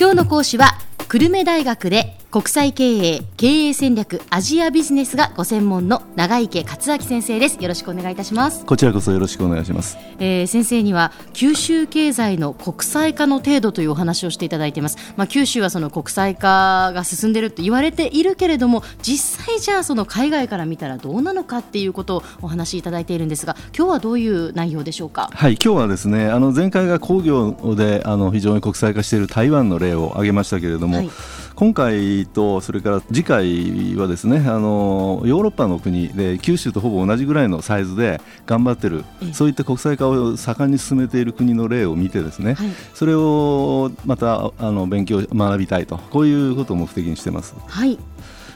今日の講師は久留米大学で国際経営経営戦略アジアビジネスがご専門の長池克明先生です。よろしくお願いいたします。こちらこそよろしくお願いします、えー、先生には九州経済の国際化の程度というお話をしていただいています。まあ九州はその国際化が進んでいると言われているけれども実際じゃあその海外から見たらどうなのかっていうことをお話しいただいているんですが今日はどういう内容でしょうか？はい今日はですねあの前回が工業であの非常に国際化している台湾の例を挙げましたけれども、はい。今回とそれから次回はですねあのヨーロッパの国で九州とほぼ同じぐらいのサイズで頑張ってるそういった国際化を盛んに進めている国の例を見てですね、はい、それをまたあの勉強学びたいとこういうことを目的にしてます。はい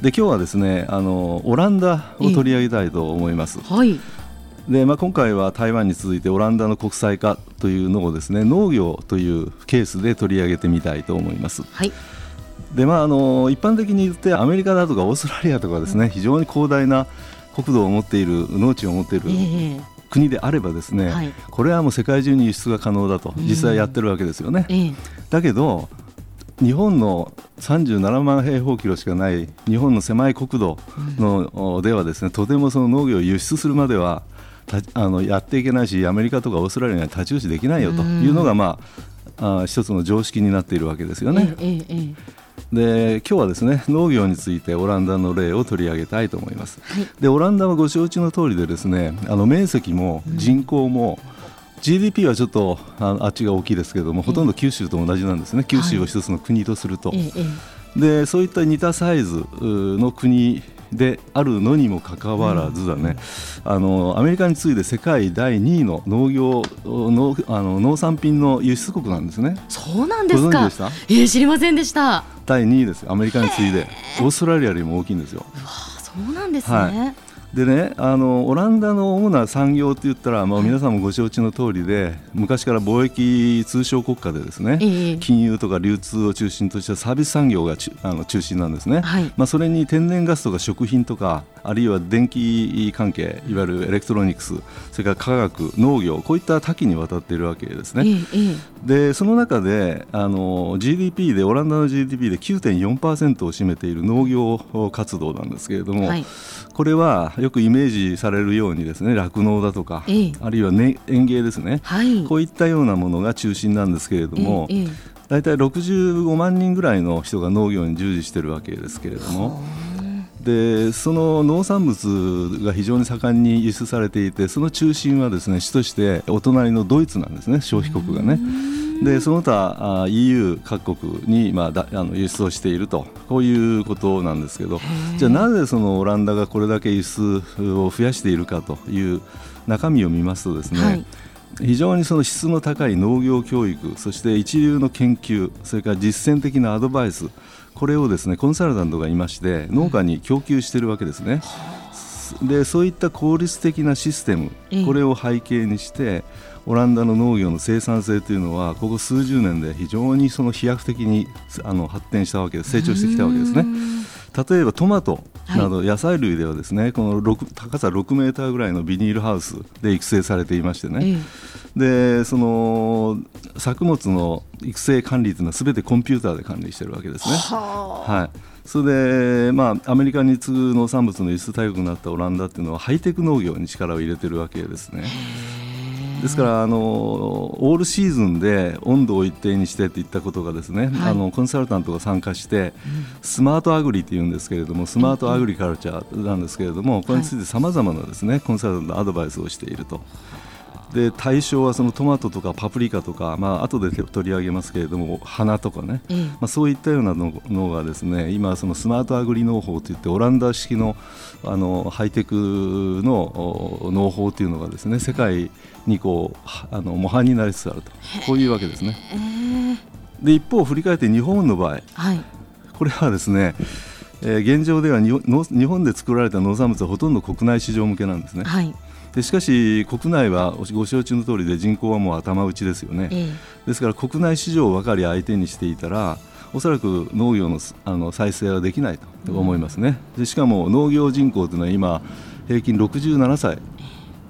で今日はですねあのオランダを取り上げたいと思います。はいでまあ、今回は台湾に続いてオランダの国際化というのをですね農業というケースで取り上げてみたいと思います。はいでまあ、あの一般的に言ってアメリカだとかオーストラリアとかですね、うん、非常に広大な国土を持っている農地を持っている、国であればですね、はい、これはもう世界中に輸出が可能だと実際やってるわけですよね。だけど日本の37万平方キロしかない日本の狭い国土の、うん、ではですねとてもその農業を輸出するまではあのやっていけないしアメリカとかオーストラリアには太刀打ちできないよというのが、まあ、あ一つの常識になっているわけですよね。えええで今日はですね農業についてオランダの例を取り上げたいと思います。はい、でオランダはご承知の通りでですねあの面積も人口も、うん、GDP はちょっとああっちが大きいですけれども、ほとんど九州と同じなんですね、九州を一つの国とすると。はい、でそういった似たサイズの国であるのにもかかわらずだね、うん、あのアメリカに次いで世界第2位の農業のあの農産品の輸出国なんですね。そうなんですか。えー、知りませんでした。第2位です。アメリカに次いでオーストラリアよりも大きいんですよ。そうなんですね。はいでねあのオランダの主な産業って言ったら、まあ、皆さんもご承知の通りで、昔から貿易通商国家でですね、えー、金融とか流通を中心としたサービス産業があの中心なんですね、はい、まあ、それに天然ガスとか食品とかあるいは電気関係いわゆるエレクトロニクスそれから科学農業こういった多岐にわたっているわけですね、えー、でその中であの GDP でオランダの GDP で9.4%を占めている農業活動なんですけれども、はいこれはよくイメージされるようにですね酪農だとか、ええ、あるいは、ね、園芸ですね、はい、こういったようなものが中心なんですけれども、ええ、大体65万人ぐらいの人が農業に従事しているわけですけれども。でその農産物が非常に盛んに輸出されていてその中心はですね主としてお隣のドイツなんですね消費国がね。でその他 EU 各国に、まあ、だあの輸出をしていると。こういうことなんですけど。じゃあなぜそのオランダがこれだけ輸出を増やしているかという中身を見ますとですね、はい。非常にその質の高い農業教育そして一流の研究それから実践的なアドバイスこれをですねコンサルタントがいまして農家に供給しているわけですね。でそういった効率的なシステムこれを背景にしてオランダの農業の生産性というのはここ数十年で非常にその飛躍的にあの発展したわけです。成長してきたわけですね。例えばトマトなど野菜類ではですね、はい、この高さ6メーターぐらいのビニールハウスで育成されていましてね、でその作物の育成管理というのはすべてコンピューターで管理しているわけですね。はい。それで、まあ、アメリカに次ぐ農産物の輸出大国になったオランダっていうのはハイテク農業に力を入れてるわけですね。ですからあのオールシーズンで温度を一定にしてといったことがですね、はい、あのコンサルタントが参加して、スマートアグリっていうんですけれどもスマートアグリカルチャーなんですけれどもこれについてさまざまなですねコンサルタントのアドバイスをしていると。で対象はそのトマトとかパプリカとか、まあ後で取り上げますけれども花とかね、うん、まあ、そういったようなのがですね今そのスマートアグリ農法といってオランダ式のあのハイテクの農法というのがですね世界にこうあの模範になりつつあると。こういうわけですね。で一方振り返って日本の場合、はい、これはですねえー、現状では日本で作られた農産物はほとんど国内市場向けなんですね。はいでしかし国内はご承知の通りで人口はもう頭打ちですよね、ええ、ですから国内市場ばかり相手にしていたらおそらく農業のあの再生はできないと思いますね、でしかも農業人口というのは今平均67歳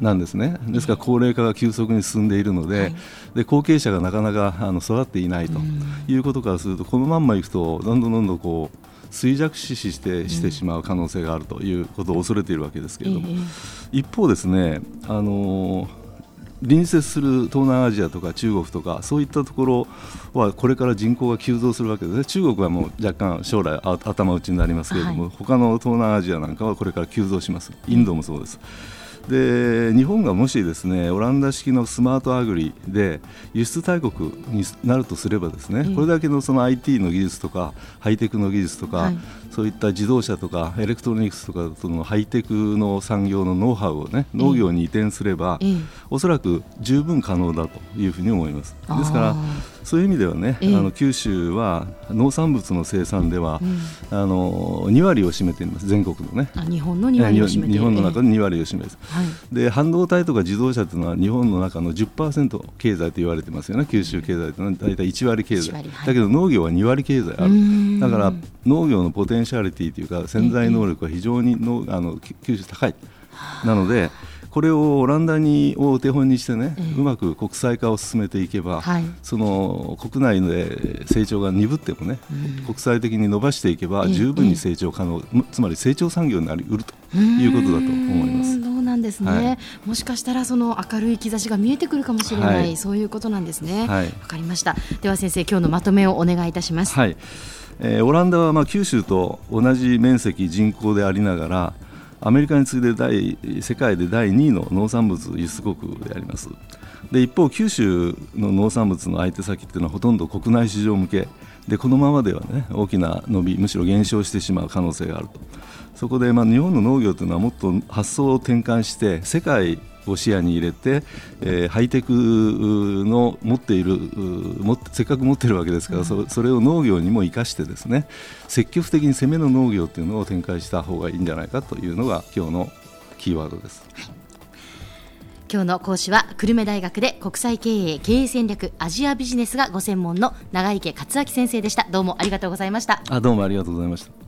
なんですね、ですから高齢化が急速に進んでいるので、はい、で後継者がなかなかあの育っていないということからすると、このまんまいくと、どんどんどんどんこう衰弱死してしてしまう可能性があるということを恐れているわけですけれども、一方ですね、あの隣接する東南アジアとか中国とかそういったところはこれから人口が急増するわけですね。中国はもう若干将来頭打ちになりますけれども、はい、他の東南アジアなんかはこれから急増します。インドもそうです。で日本がもしですねオランダ式のスマートアグリで輸出大国になるとすればですね、これだけのその IT の技術とかハイテクの技術とか、はい、そういった自動車とかエレクトロニクスとかそのハイテクの産業のノウハウをね農業に移転すれば、おそらく十分可能だというふうに思います。ですからそういう意味ではね、あの九州は農産物の生産では、あの2割を占めています全国のね。日本の2割を占めて日本の中の2割を占める、はい、で半導体とか自動車というのは日本の中の10%経済と言われてますよね。九州経済というのは大体1割経済、はい、だけど農業は2割経済ある。だから農業のポテンシャリティというか潜在能力は非常にのあの九州高い。なのでこれをオランダにをお手本にしてね、えー、うまく国際化を進めていけば、はい、その国内で成長が鈍ってもね、うん、国際的に伸ばしていけば十分に成長可能、えー、つまり成長産業になりうるということだと思います。そうなんですね、はい、もしかしたらその明るい兆しが見えてくるかもしれない、はい、そういうことなんですね。わ、かりました。では先生今日のまとめをお願いいたします。はい。えー、オランダはまあ九州と同じ面積人口でありながらアメリカに次いで第世界で第2位の農産物輸出国であります。で一方九州の農産物の相手先っていうのはほとんど国内市場向け。でこのままではね大きな伸びむしろ減少してしまう可能性があると。そこでまあ日本の農業というのはもっと発想を転換して世界を視野に入れて、えー、ハイテクの持っているもせっかく持っているわけですから、うん、そそれを農業にも生かしてですね積極的に攻めの農業というのを展開した方がいいんじゃないかというのが今日のキーワードです。はい。今日の講師は久留米大学で国際経営経営戦略アジアビジネスがご専門の長池克明先生でした。どうもありがとうございました。あどうもありがとうございました